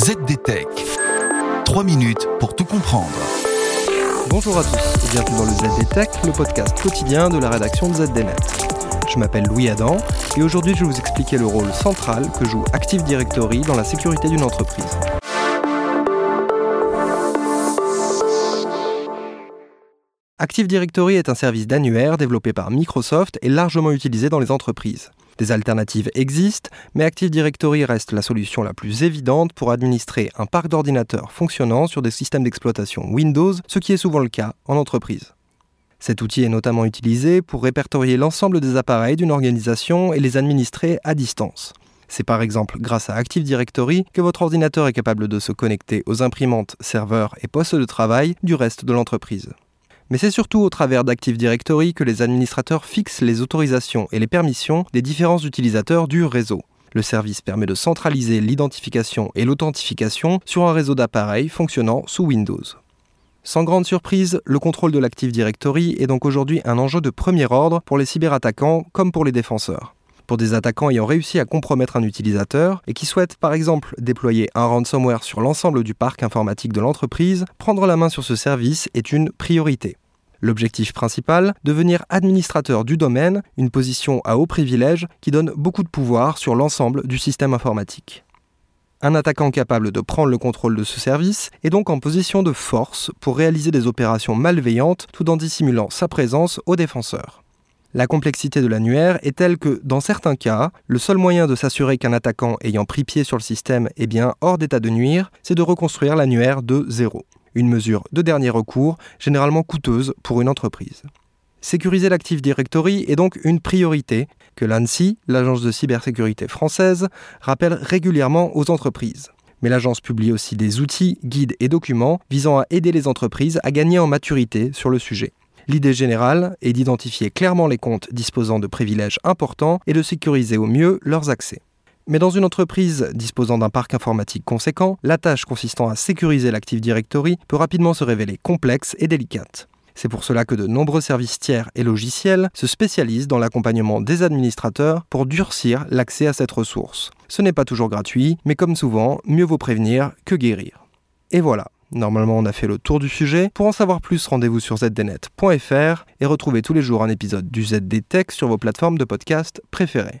ZDTech. 3 minutes pour tout comprendre. Bonjour à tous et bienvenue dans le ZDTech, le podcast quotidien de la rédaction de ZDNet. Je m'appelle Louis Adam et aujourd'hui je vais vous expliquer le rôle central que joue Active Directory dans la sécurité d'une entreprise. Active Directory est un service d'annuaire développé par Microsoft et largement utilisé dans les entreprises. Des alternatives existent, mais Active Directory reste la solution la plus évidente pour administrer un parc d'ordinateurs fonctionnant sur des systèmes d'exploitation Windows, ce qui est souvent le cas en entreprise. Cet outil est notamment utilisé pour répertorier l'ensemble des appareils d'une organisation et les administrer à distance. C'est par exemple grâce à Active Directory que votre ordinateur est capable de se connecter aux imprimantes, serveurs et postes de travail du reste de l'entreprise. Mais c'est surtout au travers d'Active Directory que les administrateurs fixent les autorisations et les permissions des différents utilisateurs du réseau. Le service permet de centraliser l'identification et l'authentification sur un réseau d'appareils fonctionnant sous Windows. Sans grande surprise, le contrôle de l'Active Directory est donc aujourd'hui un enjeu de premier ordre pour les cyberattaquants comme pour les défenseurs. Pour des attaquants ayant réussi à compromettre un utilisateur et qui souhaitent par exemple déployer un ransomware sur l'ensemble du parc informatique de l'entreprise, prendre la main sur ce service est une priorité. L'objectif principal, devenir administrateur du domaine, une position à haut privilège qui donne beaucoup de pouvoir sur l'ensemble du système informatique. Un attaquant capable de prendre le contrôle de ce service est donc en position de force pour réaliser des opérations malveillantes tout en dissimulant sa présence aux défenseurs. La complexité de l'annuaire est telle que, dans certains cas, le seul moyen de s'assurer qu'un attaquant ayant pris pied sur le système est bien hors d'état de nuire, c'est de reconstruire l'annuaire de zéro une mesure de dernier recours, généralement coûteuse pour une entreprise. Sécuriser l'Active Directory est donc une priorité que l'ANSI, l'agence de cybersécurité française, rappelle régulièrement aux entreprises. Mais l'agence publie aussi des outils, guides et documents visant à aider les entreprises à gagner en maturité sur le sujet. L'idée générale est d'identifier clairement les comptes disposant de privilèges importants et de sécuriser au mieux leurs accès. Mais dans une entreprise disposant d'un parc informatique conséquent, la tâche consistant à sécuriser l'Active Directory peut rapidement se révéler complexe et délicate. C'est pour cela que de nombreux services tiers et logiciels se spécialisent dans l'accompagnement des administrateurs pour durcir l'accès à cette ressource. Ce n'est pas toujours gratuit, mais comme souvent, mieux vaut prévenir que guérir. Et voilà, normalement on a fait le tour du sujet. Pour en savoir plus, rendez-vous sur zdnet.fr et retrouvez tous les jours un épisode du ZD Tech sur vos plateformes de podcast préférées.